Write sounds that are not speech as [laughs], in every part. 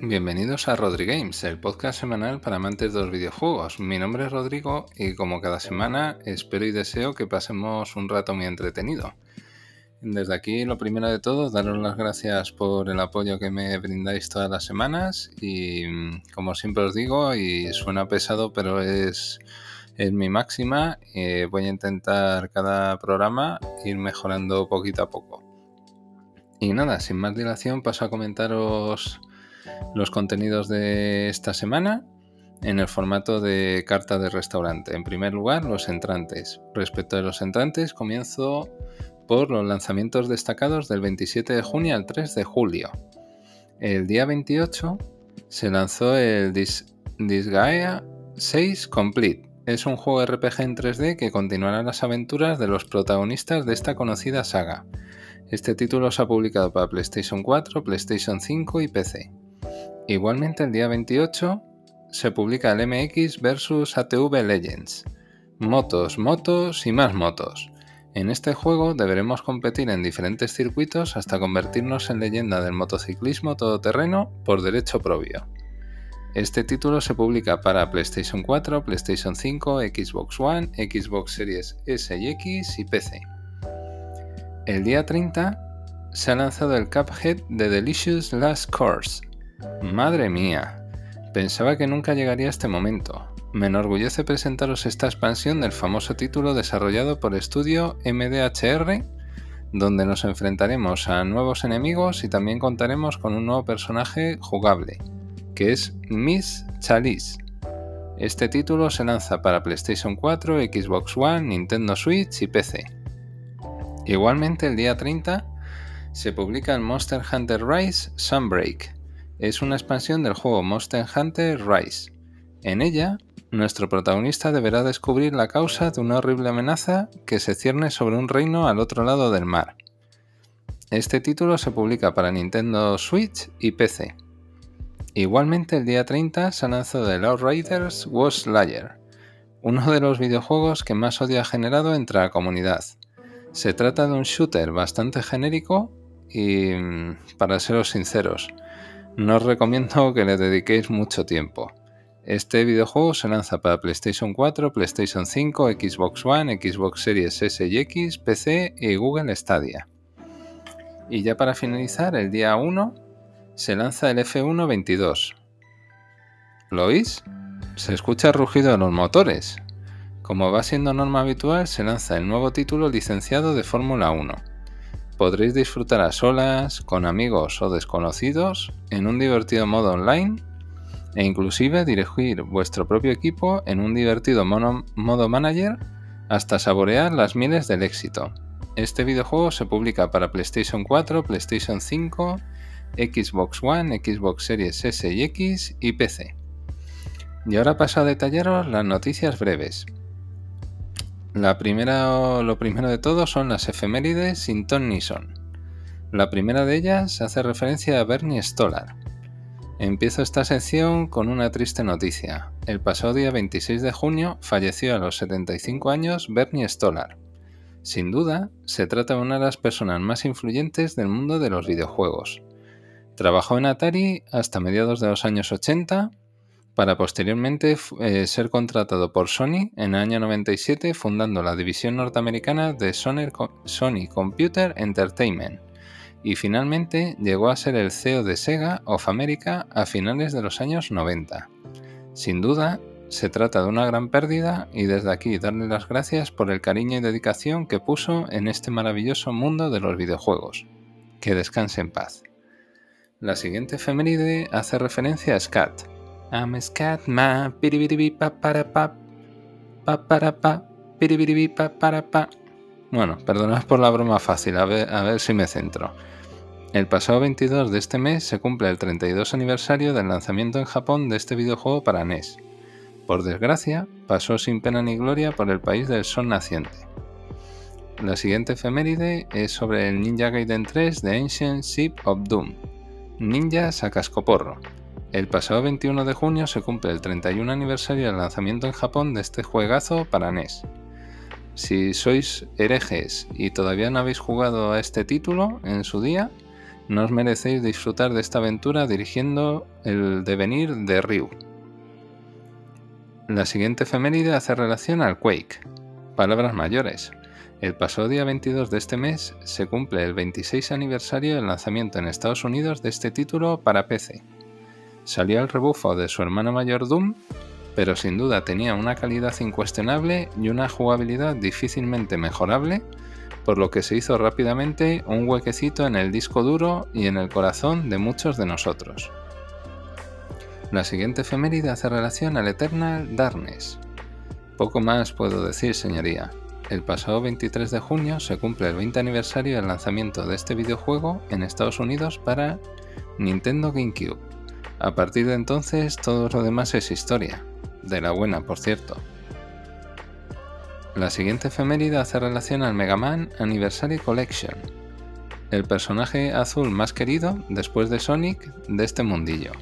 Bienvenidos a Rodri Games, el podcast semanal para amantes de los videojuegos. Mi nombre es Rodrigo y como cada semana espero y deseo que pasemos un rato muy entretenido. Desde aquí, lo primero de todo, daros las gracias por el apoyo que me brindáis todas las semanas y como siempre os digo, y suena pesado pero es, es mi máxima, eh, voy a intentar cada programa ir mejorando poquito a poco. Y nada, sin más dilación paso a comentaros los contenidos de esta semana en el formato de carta de restaurante. En primer lugar, los entrantes. Respecto a los entrantes, comienzo por los lanzamientos destacados del 27 de junio al 3 de julio. El día 28 se lanzó el Disgaea 6 Complete. Es un juego RPG en 3D que continuará las aventuras de los protagonistas de esta conocida saga. Este título se ha publicado para PlayStation 4, PlayStation 5 y PC. Igualmente el día 28 se publica el MX vs ATV Legends. Motos, motos y más motos. En este juego deberemos competir en diferentes circuitos hasta convertirnos en leyenda del motociclismo todoterreno por derecho propio. Este título se publica para PlayStation 4, PlayStation 5, Xbox One, Xbox Series S y X y PC. El día 30 se ha lanzado el Cuphead de Delicious Last Course, Madre mía, pensaba que nunca llegaría a este momento. Me enorgullece presentaros esta expansión del famoso título desarrollado por estudio MDHR, donde nos enfrentaremos a nuevos enemigos y también contaremos con un nuevo personaje jugable, que es Miss Chalice. Este título se lanza para PlayStation 4, Xbox One, Nintendo Switch y PC. Igualmente el día 30 se publica el Monster Hunter Rise Sunbreak, es una expansión del juego Monster Hunter Rise. En ella, nuestro protagonista deberá descubrir la causa de una horrible amenaza que se cierne sobre un reino al otro lado del mar. Este título se publica para Nintendo Switch y PC. Igualmente el día 30 se lanzado The Outriders Was Slayer, uno de los videojuegos que más odio ha generado entre la comunidad. Se trata de un shooter bastante genérico y, mm, para seros sinceros, no os recomiendo que le dediquéis mucho tiempo. Este videojuego se lanza para PlayStation 4, PlayStation 5, Xbox One, Xbox Series S y X, PC y Google Stadia. Y ya para finalizar, el día 1 se lanza el F1 22. ¿Lo oís? Se escucha el rugido de los motores. Como va siendo norma habitual, se lanza el nuevo título licenciado de Fórmula 1 podréis disfrutar a solas, con amigos o desconocidos, en un divertido modo online e inclusive dirigir vuestro propio equipo en un divertido modo manager hasta saborear las mieles del éxito. Este videojuego se publica para PlayStation 4, PlayStation 5, Xbox One, Xbox Series S y X y PC. Y ahora paso a detallaros las noticias breves. La primera, lo primero de todo son las efemérides sin ton ni son. La primera de ellas hace referencia a Bernie Stolar. Empiezo esta sección con una triste noticia. El pasado día 26 de junio falleció a los 75 años Bernie Stolar. Sin duda, se trata de una de las personas más influyentes del mundo de los videojuegos. Trabajó en Atari hasta mediados de los años 80 para posteriormente eh, ser contratado por Sony en el año 97 fundando la división norteamericana de Sony Computer Entertainment y finalmente llegó a ser el CEO de Sega of America a finales de los años 90. Sin duda, se trata de una gran pérdida y desde aquí darle las gracias por el cariño y dedicación que puso en este maravilloso mundo de los videojuegos. Que descanse en paz. La siguiente efeméride hace referencia a Scat, I'm a scatman, pa para pa, pa para pa, pa para pa. Bueno, perdonad por la broma fácil, a ver, a ver si me centro. El pasado 22 de este mes se cumple el 32 aniversario del lanzamiento en Japón de este videojuego para NES. Por desgracia, pasó sin pena ni gloria por el país del sol naciente. La siguiente efeméride es sobre el Ninja Gaiden 3 de Ancient Ship of Doom. Ninja a cascoporro, el pasado 21 de junio se cumple el 31 aniversario del lanzamiento en Japón de este juegazo para NES. Si sois herejes y todavía no habéis jugado a este título en su día, no os merecéis disfrutar de esta aventura dirigiendo el devenir de Ryu. La siguiente efeméride hace relación al Quake. Palabras mayores. El pasado día 22 de este mes se cumple el 26 aniversario del lanzamiento en Estados Unidos de este título para PC. Salió al rebufo de su hermano mayor Doom, pero sin duda tenía una calidad incuestionable y una jugabilidad difícilmente mejorable por lo que se hizo rápidamente un huequecito en el disco duro y en el corazón de muchos de nosotros. La siguiente efeméride hace relación al Eternal Darkness. Poco más puedo decir, señoría. El pasado 23 de junio se cumple el 20 aniversario del lanzamiento de este videojuego en Estados Unidos para Nintendo GameCube. A partir de entonces todo lo demás es historia. De la buena, por cierto. La siguiente efeméride hace relación al Mega Man Anniversary Collection, el personaje azul más querido después de Sonic de este mundillo.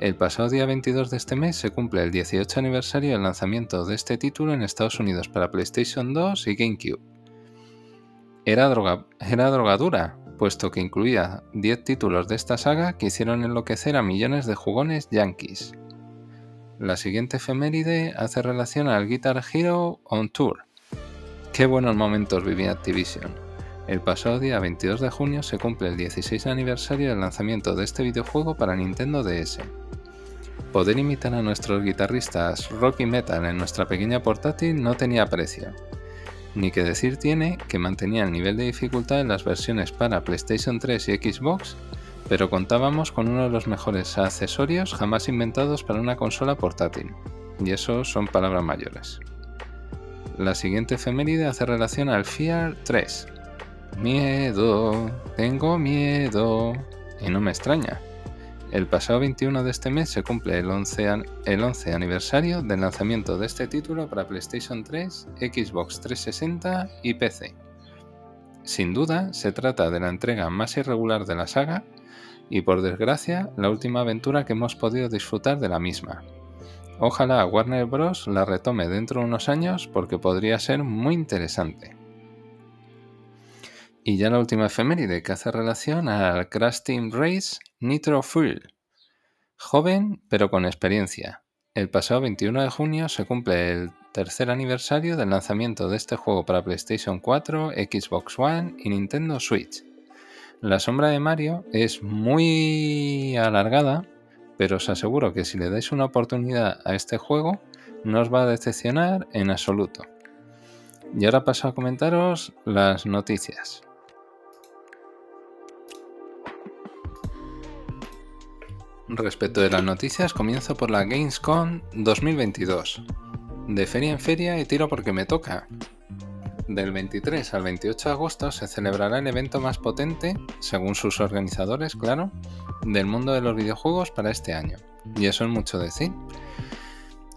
El pasado día 22 de este mes se cumple el 18 aniversario del lanzamiento de este título en Estados Unidos para PlayStation 2 y GameCube. Era, droga, era drogadura, puesto que incluía 10 títulos de esta saga que hicieron enloquecer a millones de jugones yankees. La siguiente efeméride hace relación al Guitar Hero On Tour. Qué buenos momentos vivía Activision. El pasado día 22 de junio se cumple el 16 aniversario del lanzamiento de este videojuego para Nintendo DS. Poder imitar a nuestros guitarristas rock y metal en nuestra pequeña portátil no tenía precio. Ni que decir tiene que mantenía el nivel de dificultad en las versiones para PlayStation 3 y Xbox pero contábamos con uno de los mejores accesorios jamás inventados para una consola portátil, y eso son palabras mayores. La siguiente efeméride hace relación al Fear 3. Miedo, tengo miedo, y no me extraña. El pasado 21 de este mes se cumple el 11, el 11 aniversario del lanzamiento de este título para PlayStation 3, Xbox 360 y PC. Sin duda, se trata de la entrega más irregular de la saga y por desgracia la última aventura que hemos podido disfrutar de la misma. Ojalá Warner Bros. la retome dentro de unos años porque podría ser muy interesante. Y ya la última efeméride que hace relación al Crash Team Race Nitro Fuel. Joven pero con experiencia. El pasado 21 de junio se cumple el tercer aniversario del lanzamiento de este juego para PlayStation 4, Xbox One y Nintendo Switch. La sombra de Mario es muy alargada, pero os aseguro que si le dais una oportunidad a este juego, no os va a decepcionar en absoluto. Y ahora paso a comentaros las noticias. Respecto de las noticias, comienzo por la Gamescom 2022. De feria en feria y tiro porque me toca. Del 23 al 28 de agosto se celebrará el evento más potente, según sus organizadores, claro, del mundo de los videojuegos para este año. Y eso es mucho decir.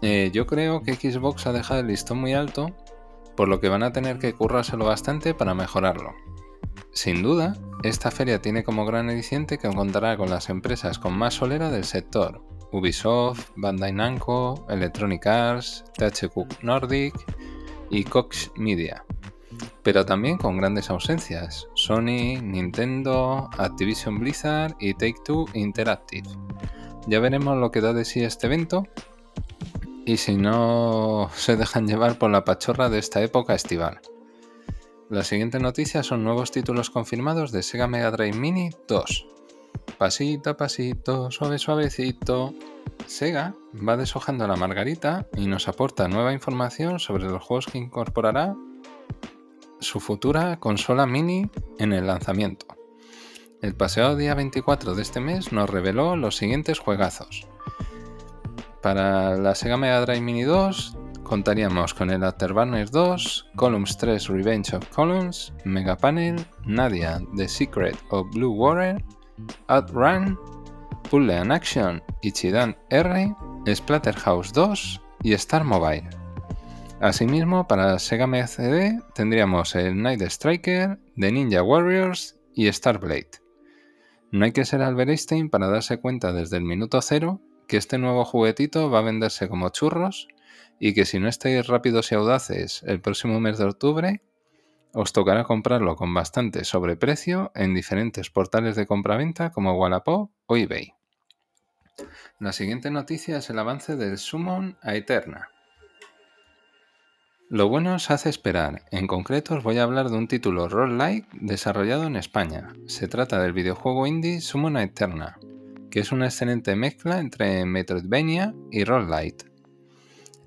Eh, yo creo que Xbox ha dejado el listón muy alto, por lo que van a tener que currárselo bastante para mejorarlo. Sin duda, esta feria tiene como gran aliciente que contará con las empresas con más solera del sector, Ubisoft, Bandai Namco, Electronic Arts, THQ Nordic y Cox Media pero también con grandes ausencias, Sony, Nintendo, Activision Blizzard y Take-Two Interactive. Ya veremos lo que da de sí este evento y si no se dejan llevar por la pachorra de esta época estival. La siguiente noticia son nuevos títulos confirmados de Sega Mega Drive Mini 2. Pasito a pasito, suave suavecito. Sega va deshojando la margarita y nos aporta nueva información sobre los juegos que incorporará su futura consola mini en el lanzamiento. El paseo día 24 de este mes nos reveló los siguientes juegazos. Para la Sega Mega Drive Mini 2 contaríamos con el Afterburners 2, Columns 3 Revenge of Columns, Mega Panel, Nadia The Secret of Blue Water, Outrun, Puzzle and Action, Ichidan R, Splatterhouse 2 y Star Mobile. Asimismo, para Sega CD tendríamos el Night Striker, The Ninja Warriors y Starblade. No hay que ser Albert para darse cuenta desde el minuto cero que este nuevo juguetito va a venderse como churros y que si no estáis rápidos y audaces el próximo mes de octubre, os tocará comprarlo con bastante sobreprecio en diferentes portales de compraventa como Wallapop o eBay. La siguiente noticia es el avance del Summon a Eterna. Lo bueno os hace esperar. En concreto os voy a hablar de un título roguelike desarrollado en España. Se trata del videojuego indie Summon a Eterna, que es una excelente mezcla entre Metroidvania y roguelite.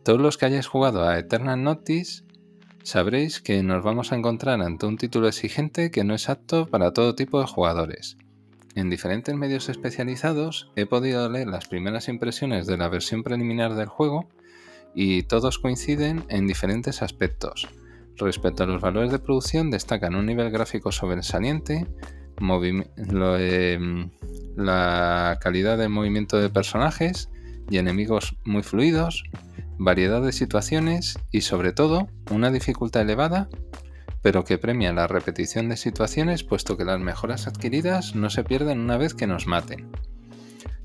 Todos los que hayáis jugado a Eternal Notice sabréis que nos vamos a encontrar ante un título exigente que no es apto para todo tipo de jugadores. En diferentes medios especializados he podido leer las primeras impresiones de la versión preliminar del juego y todos coinciden en diferentes aspectos. Respecto a los valores de producción destacan un nivel gráfico sobresaliente, em, la calidad de movimiento de personajes y enemigos muy fluidos, variedad de situaciones y sobre todo una dificultad elevada pero que premia la repetición de situaciones puesto que las mejoras adquiridas no se pierden una vez que nos maten.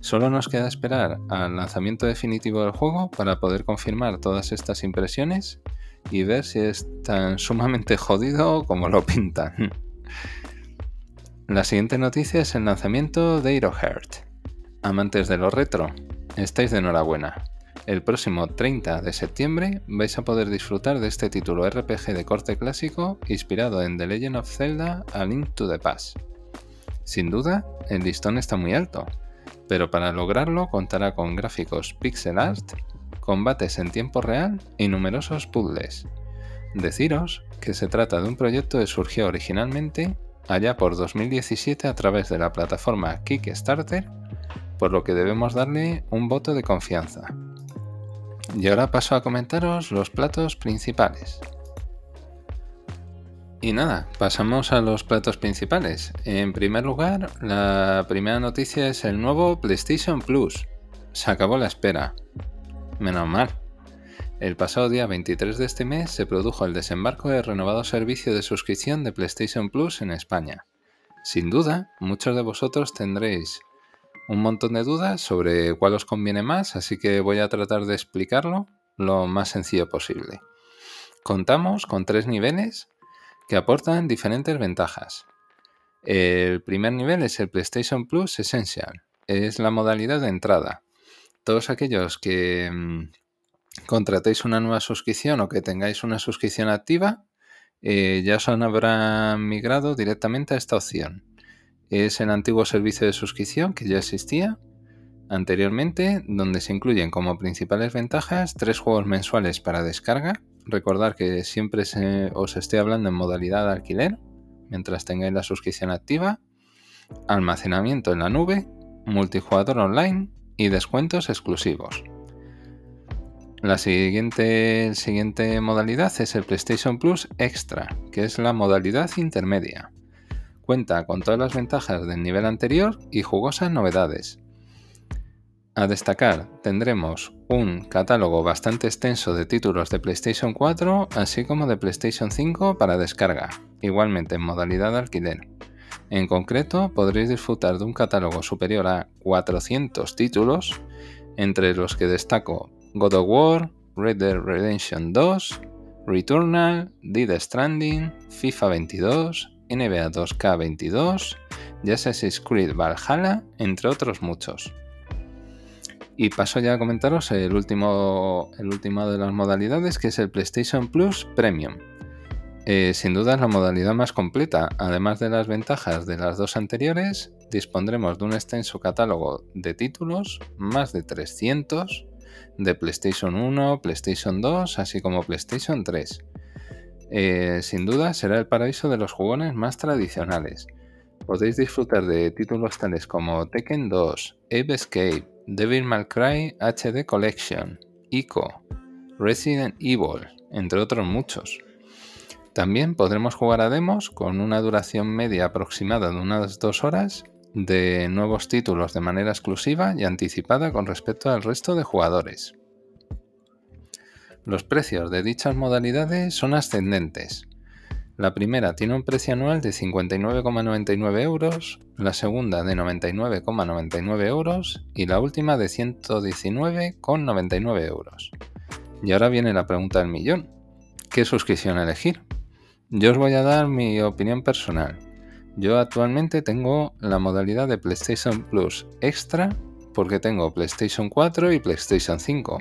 Solo nos queda esperar al lanzamiento definitivo del juego para poder confirmar todas estas impresiones y ver si es tan sumamente [laughs] jodido como lo pintan. La siguiente noticia es el lanzamiento de Heart. Amantes de lo retro, estáis de enhorabuena. El próximo 30 de septiembre vais a poder disfrutar de este título RPG de corte clásico inspirado en The Legend of Zelda A Link to the Past. Sin duda, el listón está muy alto, pero para lograrlo contará con gráficos pixel art, combates en tiempo real y numerosos puzzles. Deciros que se trata de un proyecto que surgió originalmente allá por 2017 a través de la plataforma Kickstarter, por lo que debemos darle un voto de confianza. Y ahora paso a comentaros los platos principales. Y nada, pasamos a los platos principales. En primer lugar, la primera noticia es el nuevo PlayStation Plus. Se acabó la espera. Menos mal. El pasado día 23 de este mes se produjo el desembarco del renovado servicio de suscripción de PlayStation Plus en España. Sin duda, muchos de vosotros tendréis un montón de dudas sobre cuál os conviene más, así que voy a tratar de explicarlo lo más sencillo posible. Contamos con tres niveles que aportan diferentes ventajas. El primer nivel es el PlayStation Plus Essential, es la modalidad de entrada. Todos aquellos que mm, contratéis una nueva suscripción o que tengáis una suscripción activa, eh, ya os habrán migrado directamente a esta opción es el antiguo servicio de suscripción que ya existía anteriormente, donde se incluyen como principales ventajas tres juegos mensuales para descarga. Recordar que siempre os estoy hablando en modalidad de alquiler, mientras tengáis la suscripción activa, almacenamiento en la nube, multijugador online y descuentos exclusivos. La siguiente modalidad es el PlayStation Plus Extra, que es la modalidad intermedia. Cuenta con todas las ventajas del nivel anterior y jugosas novedades. A destacar, tendremos un catálogo bastante extenso de títulos de PlayStation 4, así como de PlayStation 5 para descarga, igualmente en modalidad de alquiler. En concreto, podréis disfrutar de un catálogo superior a 400 títulos, entre los que destaco God of War, Red Dead Redemption 2, Returnal, Dead Stranding, FIFA 22, NBA 2K22, Assassin's Creed Valhalla, entre otros muchos. Y paso ya a comentaros el último, el último de las modalidades, que es el PlayStation Plus Premium. Eh, sin duda es la modalidad más completa. Además de las ventajas de las dos anteriores, dispondremos de un extenso catálogo de títulos, más de 300, de PlayStation 1, PlayStation 2, así como PlayStation 3 eh, sin duda será el paraíso de los jugones más tradicionales. Podéis disfrutar de títulos tales como Tekken 2, Ape Escape, Devil May Cry HD Collection, ICO, Resident Evil, entre otros muchos. También podremos jugar a demos con una duración media aproximada de unas dos horas de nuevos títulos de manera exclusiva y anticipada con respecto al resto de jugadores. Los precios de dichas modalidades son ascendentes. La primera tiene un precio anual de 59,99 euros, la segunda de 99,99 euros y la última de 119,99 euros. Y ahora viene la pregunta del millón. ¿Qué suscripción elegir? Yo os voy a dar mi opinión personal. Yo actualmente tengo la modalidad de PlayStation Plus Extra porque tengo PlayStation 4 y PlayStation 5.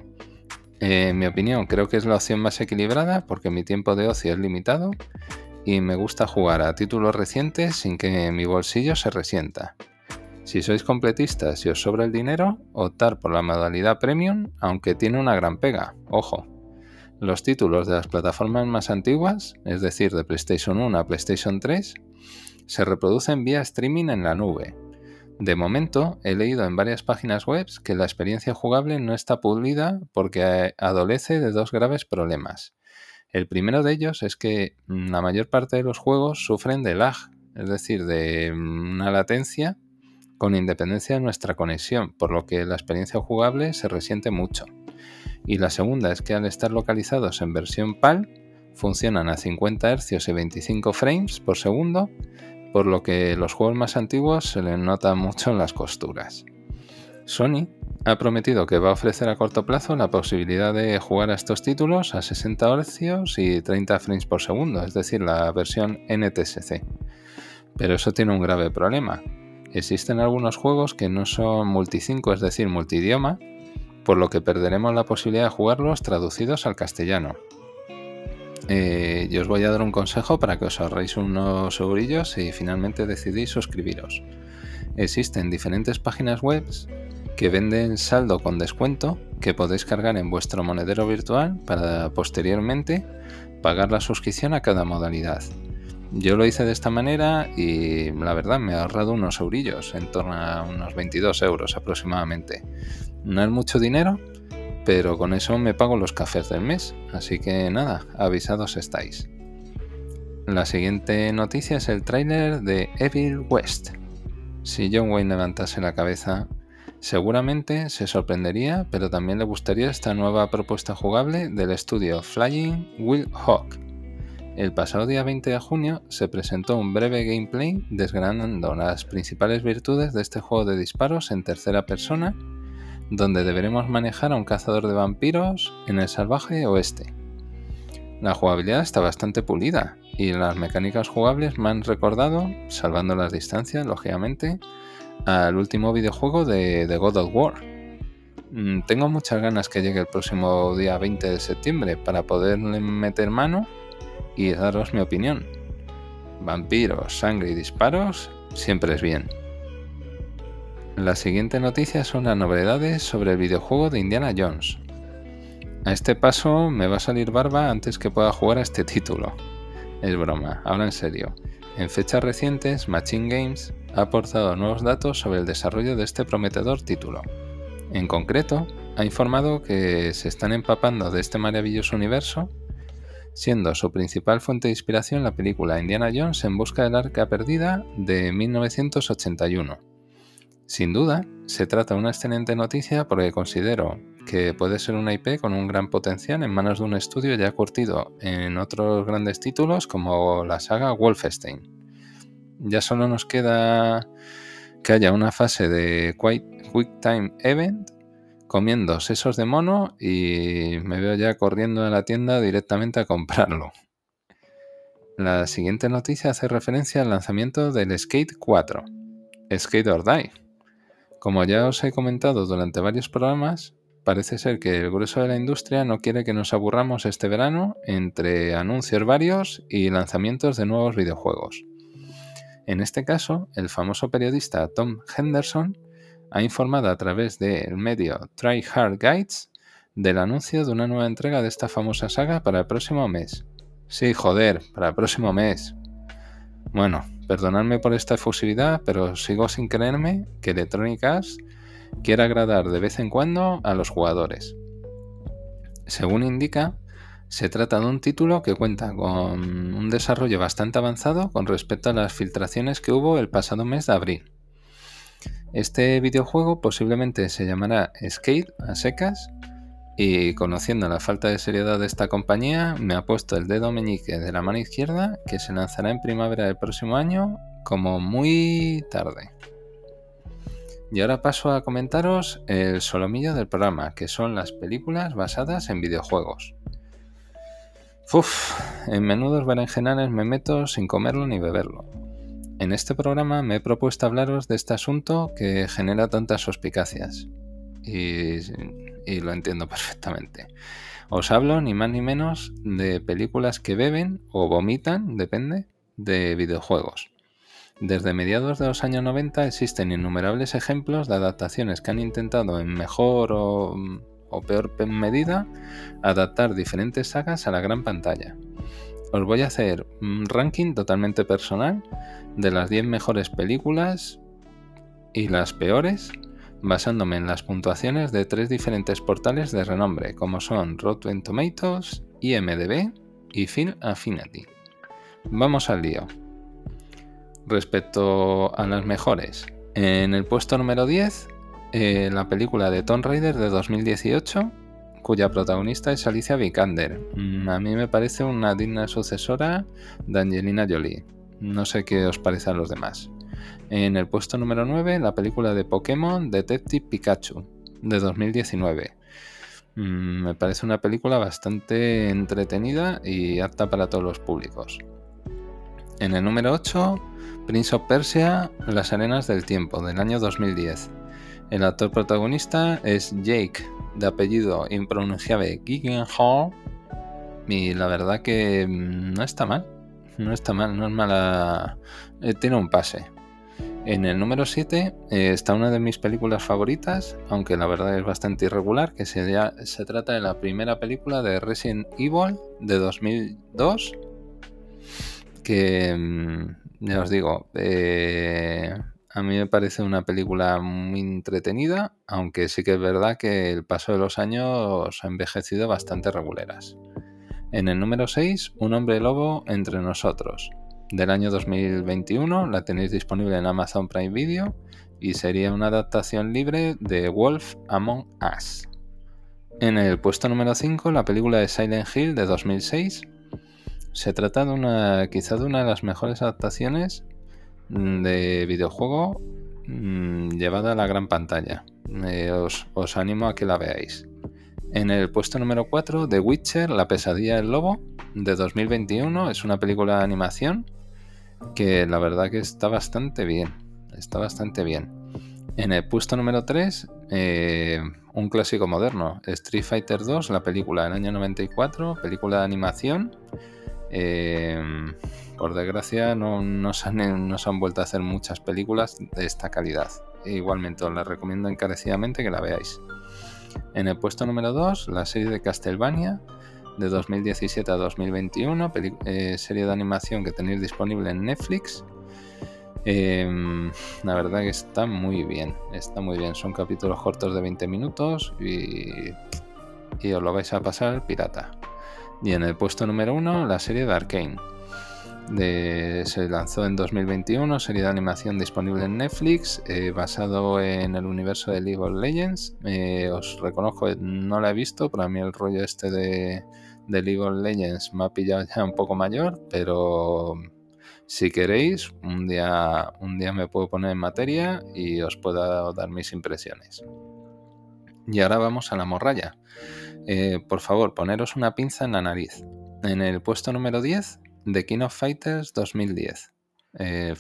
En mi opinión, creo que es la opción más equilibrada porque mi tiempo de ocio es limitado y me gusta jugar a títulos recientes sin que mi bolsillo se resienta. Si sois completistas y os sobra el dinero, optar por la modalidad premium, aunque tiene una gran pega, ojo. Los títulos de las plataformas más antiguas, es decir, de PlayStation 1 a PlayStation 3, se reproducen vía streaming en la nube. De momento, he leído en varias páginas web que la experiencia jugable no está pulida porque adolece de dos graves problemas. El primero de ellos es que la mayor parte de los juegos sufren de lag, es decir, de una latencia con independencia de nuestra conexión, por lo que la experiencia jugable se resiente mucho. Y la segunda es que al estar localizados en versión PAL, funcionan a 50 Hz y 25 frames por segundo, por lo que los juegos más antiguos se les nota mucho en las costuras. Sony ha prometido que va a ofrecer a corto plazo la posibilidad de jugar a estos títulos a 60 Hz y 30 frames por segundo, es decir, la versión NTSC. Pero eso tiene un grave problema. Existen algunos juegos que no son multi-5, es decir, multidioma, por lo que perderemos la posibilidad de jugarlos traducidos al castellano. Eh, yo os voy a dar un consejo para que os ahorréis unos eurillos y finalmente decidís suscribiros. Existen diferentes páginas web que venden saldo con descuento que podéis cargar en vuestro monedero virtual para posteriormente pagar la suscripción a cada modalidad. Yo lo hice de esta manera y la verdad me ha ahorrado unos eurillos, en torno a unos 22 euros aproximadamente. No es mucho dinero, pero con eso me pago los cafés del mes, así que nada, avisados estáis. La siguiente noticia es el tráiler de Evil West. Si John Wayne levantase la cabeza, Seguramente se sorprendería, pero también le gustaría esta nueva propuesta jugable del estudio Flying Will Hawk. El pasado día 20 de junio se presentó un breve gameplay desgranando las principales virtudes de este juego de disparos en tercera persona, donde deberemos manejar a un cazador de vampiros en el salvaje oeste. La jugabilidad está bastante pulida y las mecánicas jugables me han recordado, salvando las distancias, lógicamente, al último videojuego de, God of War. Mm, tengo muchas ganas que llegue el próximo día 20 de septiembre para poderle meter mano y daros mi opinión. Vampiros, sangre y disparos siempre es bien. La siguiente noticia son las novedades sobre el videojuego de Indiana Jones. A este paso me va a salir barba antes que pueda jugar a este título. Es broma, ahora en serio. En fechas recientes, Machine Games ha aportado nuevos datos sobre el desarrollo de este prometedor título. En concreto, ha informado que se están empapando de este maravilloso universo, siendo su principal fuente de inspiración la película Indiana Jones en busca del arca perdida de 1981. Sin duda, se trata de una excelente noticia porque considero que puede ser una IP con un gran potencial en manos de un estudio ya curtido en otros grandes títulos como la saga Wolfenstein ya solo nos queda que haya una fase de Quick Time Event comiendo sesos de mono y me veo ya corriendo a la tienda directamente a comprarlo. La siguiente noticia hace referencia al lanzamiento del Skate 4, Skate or Die. Como ya os he comentado durante varios programas, parece ser que el grueso de la industria no quiere que nos aburramos este verano entre anuncios varios y lanzamientos de nuevos videojuegos. En este caso, el famoso periodista Tom Henderson ha informado a través del medio Try Hard Guides del anuncio de una nueva entrega de esta famosa saga para el próximo mes. Sí, joder, para el próximo mes. Bueno, perdonadme por esta efusividad, pero sigo sin creerme que Electronic Arts quiera agradar de vez en cuando a los jugadores. Según indica, se trata de un título que cuenta con un desarrollo bastante avanzado con respecto a las filtraciones que hubo el pasado mes de abril. Este videojuego posiblemente se llamará Skate a secas y conociendo la falta de seriedad de esta compañía me ha puesto el dedo meñique de la mano izquierda que se lanzará en primavera del próximo año como muy tarde. Y ahora paso a comentaros el solomillo del programa, que son las películas basadas en videojuegos. Uf, en menudos berenjenales me meto sin comerlo ni beberlo. En este programa me he propuesto hablaros de este asunto que genera tantas suspicacias. Y, y, lo entiendo perfectamente. Os hablo ni más ni menos de películas que beben o vomitan, depende, de videojuegos. Desde mediados de los años 90 existen innumerables ejemplos de adaptaciones que han intentado en mejor o peor medida, adaptar diferentes sagas a la gran pantalla. Os voy a hacer un ranking totalmente personal de las 10 mejores películas y las peores, basándome en las puntuaciones de tres diferentes portales de renombre, como son Rotten Tomatoes, IMDB y Film Affinity. Vamos al lío. Respecto a las mejores, en el puesto número 10 eh, la película de Tomb Raider de 2018, cuya protagonista es Alicia Vikander. Mm, a mí me parece una digna sucesora de Angelina Jolie. No sé qué os parece a los demás. En el puesto número 9, la película de Pokémon Detective Pikachu de 2019. Mm, me parece una película bastante entretenida y apta para todos los públicos. En el número 8, Prince of Persia, Las Arenas del Tiempo, del año 2010. El actor protagonista es Jake, de apellido impronunciable Gyllenhaal, y la verdad que mm, no está mal. No está mal, no es mala. Eh, tiene un pase. En el número 7 eh, está una de mis películas favoritas, aunque la verdad es bastante irregular, que se, trata de la primera película de Resident Evil de 2002, que mm, ya os digo, eh, a mí me parece una película muy entretenida, aunque sí que es verdad que el paso de los años ha envejecido bastante reguleras. En el número 6, Un hombre lobo entre nosotros, del año 2021, la tenéis disponible en Amazon Prime Video y sería una adaptación libre de Wolf Among Us. En el puesto número 5, la película de Silent Hill de 2006. Se trata de una, quizá de una de las mejores adaptaciones Mm, de videojuego mm, llevada a la gran pantalla. Eh, os, animo a que la veáis. En el puesto número 4, The Witcher, La pesadilla del lobo, de 2021. Es una película de animación que la verdad que está bastante bien. Está bastante bien. En el puesto número 3, eh, un clásico moderno, Street Fighter 2, la película del año 94, película de animación. Eh, por desgracia no, no, se han, vuelto a hacer muchas películas de esta calidad. E igualmente os la recomiendo encarecidamente que la veáis. En el puesto número 2, la serie de Castlevania de 2017 a 2021, eh, serie de animación que tenéis disponible en Netflix. Em, la verdad que está muy bien, está muy bien. Son capítulos cortos de 20 minutos y, y os lo vais a pasar pirata. Y en el puesto número 1, la serie de Arkane se lanzó en 2021, serie de animación disponible en Netflix, eh, basado en el universo de League of Legends. Eh, os reconozco, no la he visto, para mí el rollo este de, League of Legends me ha pillado ya un poco mayor, pero si queréis, un día, un día me puedo poner en materia y os puedo dar mis impresiones. Y ahora vamos a la morralla. Eh, por favor, poneros una pinza en la nariz. En el puesto número 10 The King of Fighters 2010. Eh,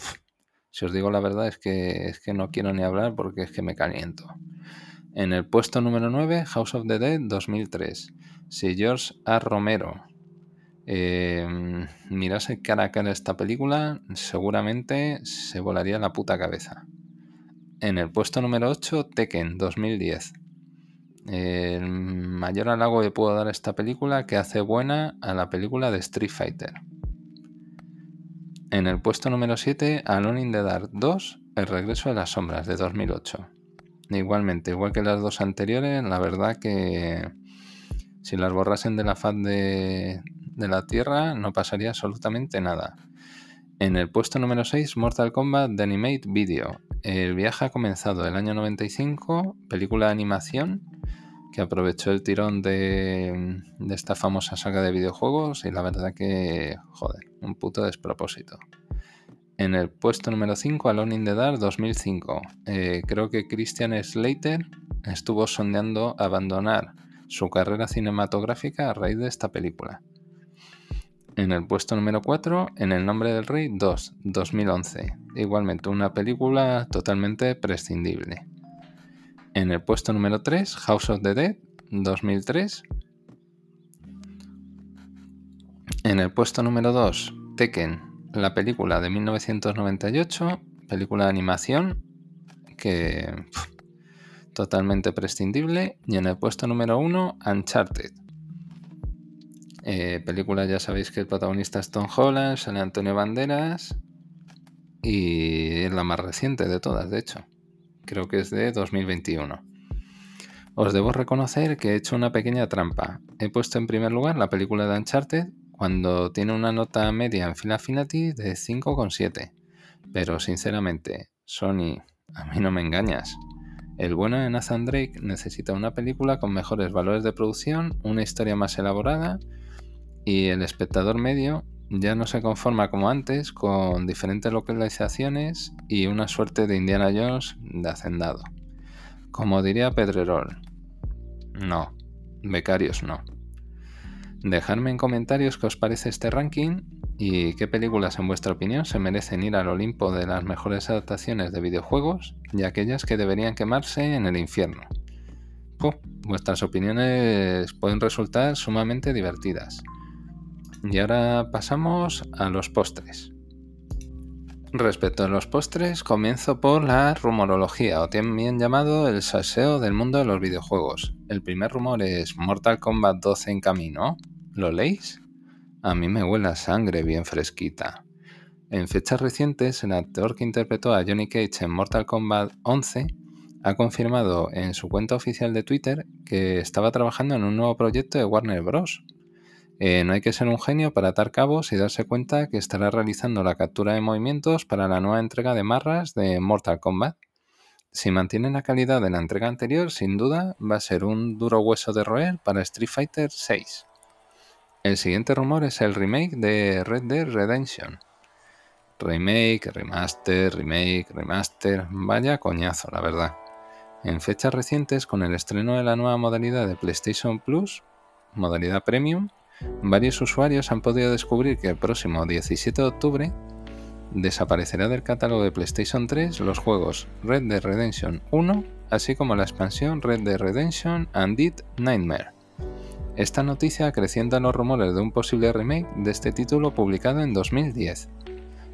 si os digo la verdad es que, es que no quiero ni hablar porque es que me caliento. En el puesto número 9, House of the Dead 2003. Si George A. Romero eh, mirase cara a cara esta película, seguramente se volaría la puta cabeza. En el puesto número 8, Tekken 2010. El mayor halago que puedo dar esta película que hace buena a la película de Street Fighter. En el puesto número 7, Alone in the Dark 2, El regreso de las sombras de 2008. Igualmente, igual que las dos anteriores, la verdad que si las borrasen de la faz de, la Tierra no pasaría absolutamente nada. En el puesto número 6, Mortal Kombat The Animate Video. El viaje ha comenzado el año 95, película de animación que aprovechó el tirón de, esta famosa saga de videojuegos y la verdad que, joder, un puto despropósito. En el puesto número 5, Alone in the Dark 2005. Eh, creo que Christian Slater estuvo sondeando abandonar su carrera cinematográfica a raíz de esta película. En el puesto número 4, En el nombre del rey 2, 2011. Igualmente una película totalmente prescindible. En el puesto número 3, House of the Dead 2003. En el puesto número 2, Tekken, la película de 1998, película de animación que totalmente prescindible. Y en el puesto número 1, Uncharted. Eh, película, ya sabéis que el protagonista es Tom Holland, San Antonio Banderas y es la más reciente de todas, de hecho. Creo que es de 2021. Os debo reconocer que he hecho una pequeña trampa. He puesto en primer lugar la película de Uncharted cuando tiene una nota media en Final Affinity de 5,7. Pero sinceramente, Sony, a mí no me engañas. El bueno de Nathan Drake necesita una película con mejores valores de producción, una historia más elaborada y el espectador medio ya no se conforma como antes con diferentes localizaciones y una suerte de Indiana Jones de hacendado. Como diría Pedrerol, no, becarios no. Dejadme en comentarios qué os parece este ranking y qué películas en vuestra opinión se merecen ir al Olimpo de las mejores adaptaciones de videojuegos y aquellas que deberían quemarse en el infierno. vuestras opiniones pueden resultar sumamente divertidas. Y ahora pasamos a los postres. Respecto a los postres, comienzo por la rumorología, o también llamado el saseo del mundo de los videojuegos. El primer rumor es Mortal Kombat 12 en camino. ¿Lo leéis? A mí me huele a sangre bien fresquita. En fechas recientes, el actor que interpretó a Johnny Cage en Mortal Kombat 11 ha confirmado en su cuenta oficial de Twitter que estaba trabajando en un nuevo proyecto de Warner Bros. Eh, no hay que ser un genio para atar cabos y darse cuenta que estará realizando la captura de movimientos para la nueva entrega de marras de Mortal Kombat. Si mantiene la calidad de la entrega anterior, sin duda va a ser un duro hueso de roer para Street Fighter VI. El siguiente rumor es el remake de Red Dead Redemption. Remake, remaster, remake, remaster, vaya coñazo, la verdad. En fechas recientes, con el estreno de la nueva modalidad de PlayStation Plus, modalidad Premium, varios usuarios han podido descubrir que el próximo 17 de octubre desaparecerá del catálogo de PlayStation 3 los juegos Red Dead Redemption 1, así como la expansión Red Dead Redemption Undead Nightmare. Esta noticia acrecienta los rumores de un posible remake de este título publicado en 2010.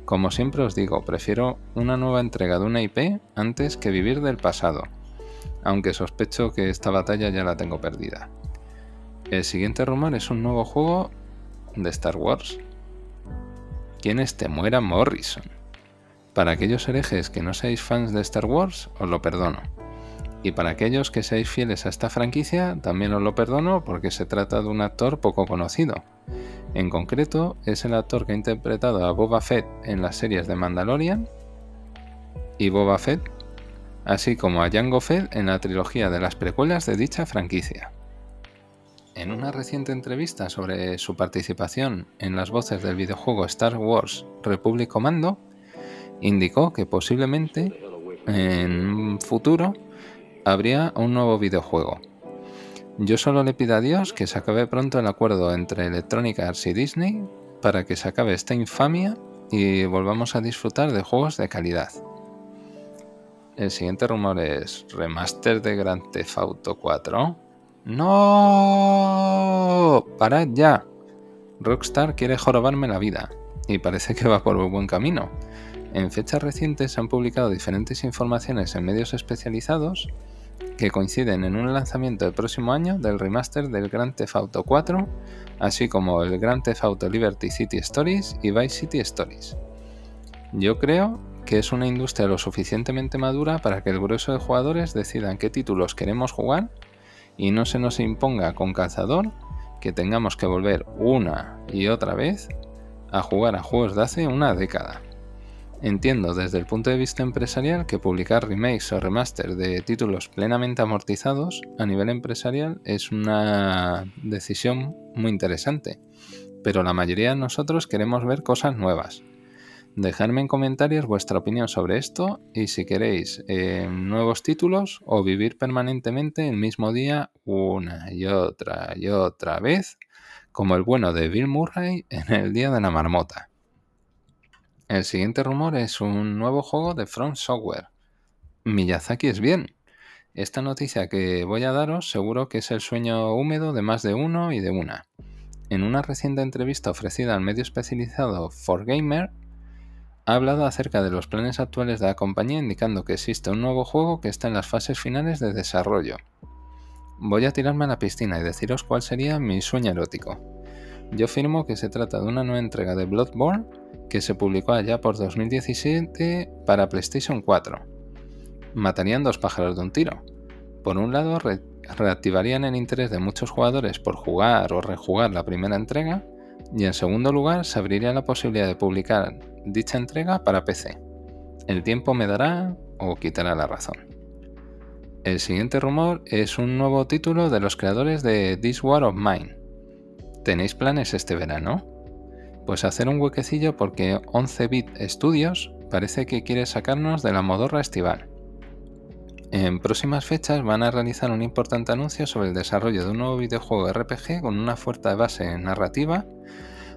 Como siempre os digo, prefiero una nueva entrega de una IP antes que vivir del pasado, aunque sospecho que esta batalla ya la tengo perdida. El siguiente rumor es un nuevo juego de Star Wars. ¿Quién es Temuera Morrison? Para aquellos herejes que no seáis fans de Star Wars, os lo perdono. Y para aquellos que seáis fieles a esta franquicia, también os lo perdono porque se trata de un actor poco conocido. En concreto, es el actor que ha interpretado a Boba Fett en las series de Mandalorian y Boba Fett, así como a Jango Fett en la trilogía de las precuelas de dicha franquicia. En una reciente entrevista sobre su participación en las voces del videojuego Star Wars Republic Commando, indicó que posiblemente en un futuro habría un nuevo videojuego. Yo solo le pido a Dios que se acabe pronto el acuerdo entre Electronic Arts y Disney para que se acabe esta infamia y volvamos a disfrutar de juegos de calidad. El siguiente rumor es remaster de Grand Theft Auto 4. ¡No! ¡Parad ya! Rockstar quiere jorobarme la vida, y parece que va por un buen camino. En fechas recientes se han publicado diferentes informaciones en medios especializados que coinciden en un lanzamiento del próximo año del remaster del Grand Theft Auto 4, así como el Grand Theft Auto Liberty City Stories y Vice City Stories. Yo creo que es una industria lo suficientemente madura para que el grueso de jugadores decidan qué títulos queremos jugar y no se nos imponga con cazador que tengamos que volver una y otra vez a jugar a juegos de hace una década. Entiendo desde el punto de vista empresarial que publicar remakes o remaster de títulos plenamente amortizados a nivel empresarial es una decisión muy interesante, pero la mayoría de nosotros queremos ver cosas nuevas, Dejadme en comentarios vuestra opinión sobre esto y si queréis eh, nuevos títulos o vivir permanentemente el mismo día una y otra y otra vez como el bueno de Bill Murray en el Día de la Marmota. El siguiente rumor es un nuevo juego de From Software. Miyazaki es bien. Esta noticia que voy a daros seguro que es el sueño húmedo de más de uno y de una. En una reciente entrevista ofrecida al medio especializado 4Gamer, ha hablado acerca de los planes actuales de la compañía indicando que existe un nuevo juego que está en las fases finales de desarrollo. Voy a tirarme a la piscina y deciros cuál sería mi sueño erótico. Yo afirmo que se trata de una nueva entrega de Bloodborne que se publicó allá por 2017 para PlayStation 4. Matarían dos pájaros de un tiro. Por un lado, reactivarían el interés de muchos jugadores por jugar o rejugar la primera entrega, y en segundo lugar, se abriría la posibilidad de publicar dicha entrega para PC. El tiempo me dará o quitará la razón. El siguiente rumor es un nuevo título de los creadores de This War of Mine. ¿Tenéis planes este verano? Pues hacer un huequecillo porque 11-bit Studios parece que quiere sacarnos de la modorra estival. En próximas fechas van a realizar un importante anuncio sobre el desarrollo de un nuevo videojuego RPG con una fuerte base narrativa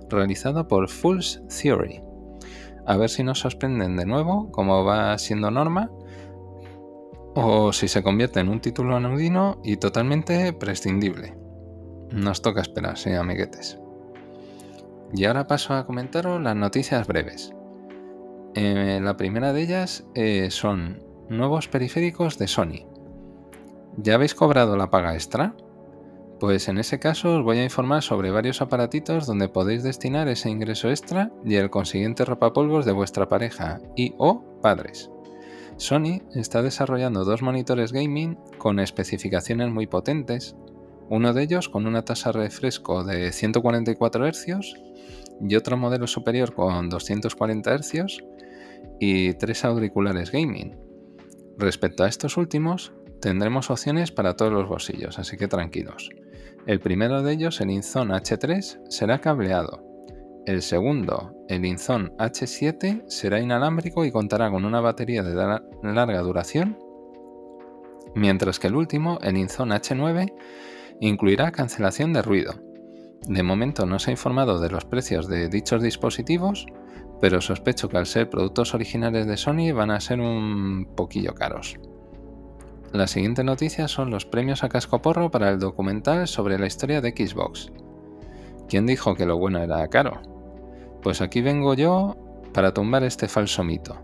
realizado por Fool's Theory. A ver si nos sorprenden de nuevo, como va siendo norma, o si se convierte en un título anudino y totalmente prescindible. Nos toca esperar, sí, amiguetes. Y ahora paso a comentaros las noticias breves. Eh, la primera de ellas eh, son nuevos periféricos de Sony. ¿Ya habéis cobrado la paga extra? Pues en ese caso os voy a informar sobre varios aparatitos donde podéis destinar ese ingreso extra y el consiguiente rapapolvos de vuestra pareja y o padres. Sony está desarrollando dos monitores gaming con especificaciones muy potentes, uno de ellos con una tasa de refresco de 144 Hz y otro modelo superior con 240 Hz y tres auriculares gaming. Respecto a estos últimos, tendremos opciones para todos los bolsillos, así que tranquilos. El primero de ellos, el Inzon H3, será cableado. El segundo, el Inzon H7, será inalámbrico y contará con una batería de larga duración, mientras que el último, el Inzon H9, Incluirá cancelación de ruido. De momento no se ha informado de los precios de dichos dispositivos, pero sospecho que al ser productos originales de Sony van a ser un poquillo caros. La siguiente noticia son los premios a cascoporro para el documental sobre la historia de Xbox. ¿Quién dijo que lo bueno era caro? Pues aquí vengo yo para tumbar este falso mito.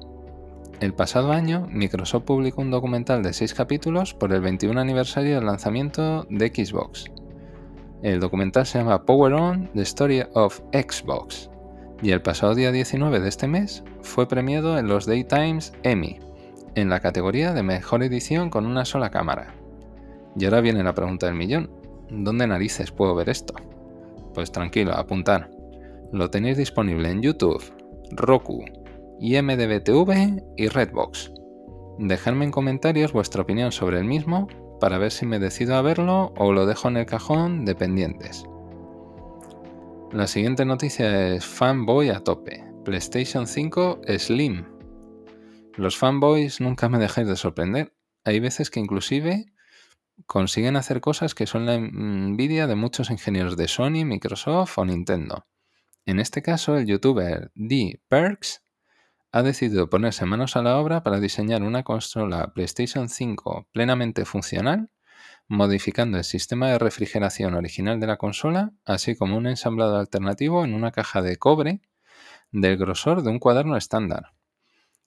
El pasado año, Microsoft publicó un documental de 6 capítulos por el 21 aniversario del lanzamiento de Xbox. El documental se llama Power On, The Story of Xbox, y el pasado día 19 de este mes fue premiado en los Daytimes Emmy, en la categoría de Mejor Edición con una sola cámara. Y ahora viene la pregunta del millón, ¿dónde narices puedo ver esto? Pues tranquilo, apuntar. Lo tenéis disponible en YouTube, Roku, IMDBTV y Redbox. Dejadme en comentarios vuestra opinión sobre el mismo para ver si me decido a verlo o lo dejo en el cajón de pendientes. La siguiente noticia es fanboy a tope. PlayStation 5 Slim. Los fanboys nunca me dejáis de sorprender. Hay veces que inclusive consiguen hacer cosas que son la envidia de muchos ingenieros de Sony, Microsoft o Nintendo. En este caso, el youtuber D. Perks ha decidido ponerse manos a la obra para diseñar una consola PlayStation 5 plenamente funcional, modificando el sistema de refrigeración original de la consola, así como un ensamblado alternativo en una caja de cobre del grosor de un cuaderno estándar.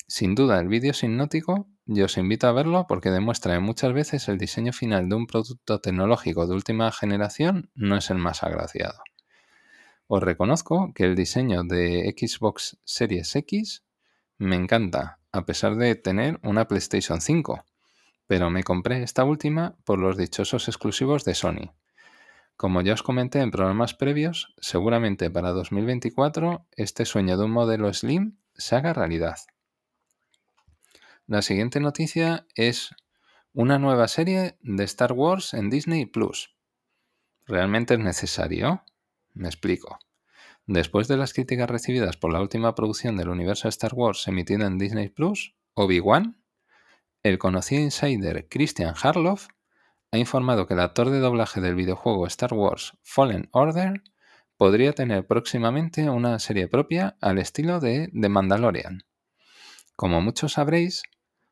Sin duda, el vídeo es hipnótico y os invito a verlo porque demuestra que muchas veces el diseño final de un producto tecnológico de última generación no es el más agraciado. Os reconozco que el diseño de Xbox Series X me encanta, a pesar de tener una PlayStation 5, pero me compré esta última por los dichosos exclusivos de Sony. Como ya os comenté en programas previos, seguramente para 2024 este sueño de un modelo Slim se haga realidad. La siguiente noticia es una nueva serie de Star Wars en Disney Plus. ¿Realmente es necesario? Me explico. Después de las críticas recibidas por la última producción del universo Star Wars emitida en Disney Plus, Obi-Wan, el conocido insider Christian Harloff ha informado que el actor de doblaje del videojuego Star Wars Fallen Order podría tener próximamente una serie propia al estilo de The Mandalorian. Como muchos sabréis,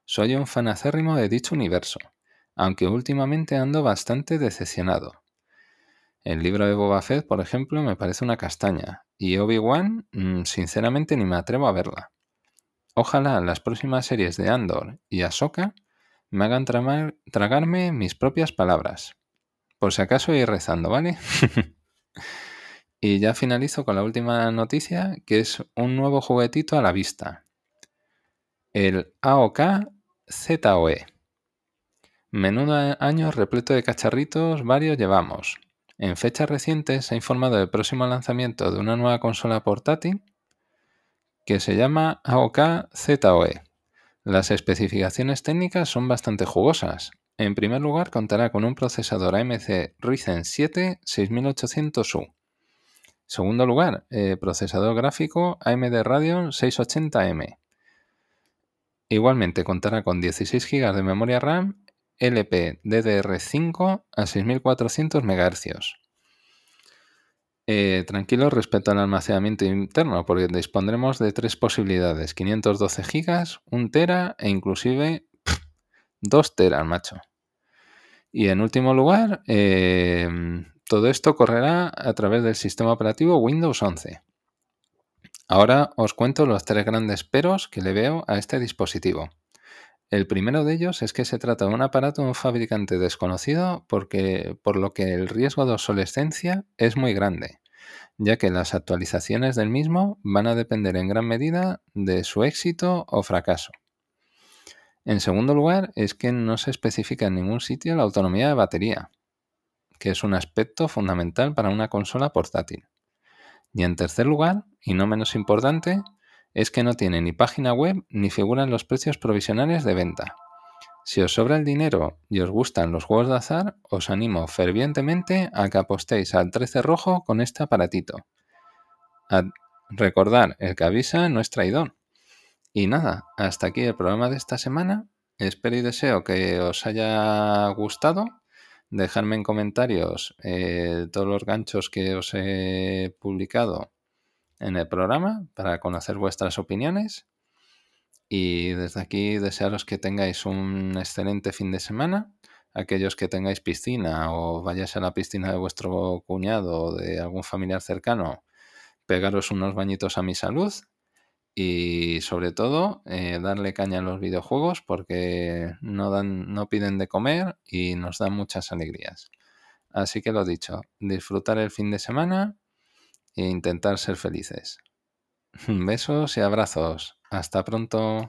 soy un fan acérrimo de dicho universo, aunque últimamente ando bastante decepcionado. El libro de Boba Fett, por ejemplo, me parece una castaña, y Obi-Wan, mm, sinceramente, ni me atrevo a verla. Ojalá las próximas series de Andor y Ahsoka me hagan tragarme mis propias palabras. Por si acaso ir rezando, ¿vale? [laughs] y ya finalizo con la última noticia, que es un nuevo juguetito a la vista. El AOK ZOE. Menudo año repleto de cacharritos varios llevamos. En fechas recientes se ha informado del próximo lanzamiento de una nueva consola portátil que se llama AOK ZOE. Las especificaciones técnicas son bastante jugosas. En primer lugar, contará con un procesador AMC Ryzen 7 6800U. Segundo lugar, eh, procesador gráfico AMD Radeon 680M. Igualmente contará con 16 GB de memoria RAM LPDDR5 a 6400 MHz. Eh, tranquilo respecto al almacenamiento interno, porque dispondremos de tres posibilidades: 512 GB, 1 TB e inclusive 2 TB, macho. Y en último lugar, eh, todo esto correrá a través del sistema operativo Windows 11. Ahora os cuento los tres grandes peros que le veo a este dispositivo. El primero de ellos es que se trata de un aparato de un fabricante desconocido porque, por lo que el riesgo de obsolescencia es muy grande, ya que las actualizaciones del mismo van a depender en gran medida de su éxito o fracaso. En segundo lugar, es que no se especifica en ningún sitio la autonomía de batería, que es un aspecto fundamental para una consola portátil. Y en tercer lugar, y no menos importante, es que no tiene ni página web ni figuran los precios provisionales de venta. Si os sobra el dinero y os gustan los juegos de azar, os animo fervientemente a que apostéis al 13 rojo con este aparatito. A recordar, el que avisa no es traidor. Y nada, hasta aquí el programa de esta semana. Espero y deseo que os haya gustado. Dejadme en comentarios eh, todos los ganchos que os he publicado en el programa para conocer vuestras opiniones. Y desde aquí desearos que tengáis un excelente fin de semana. Aquellos que tengáis piscina o vayáis a la piscina de vuestro cuñado o de algún familiar cercano, pegaros unos bañitos a mi salud y sobre todo eh, darle caña a los videojuegos porque no, dan, no piden de comer y nos dan muchas alegrías. Así que lo dicho, disfrutar el fin de semana e intentar ser felices. [laughs] Besos y abrazos. Hasta pronto.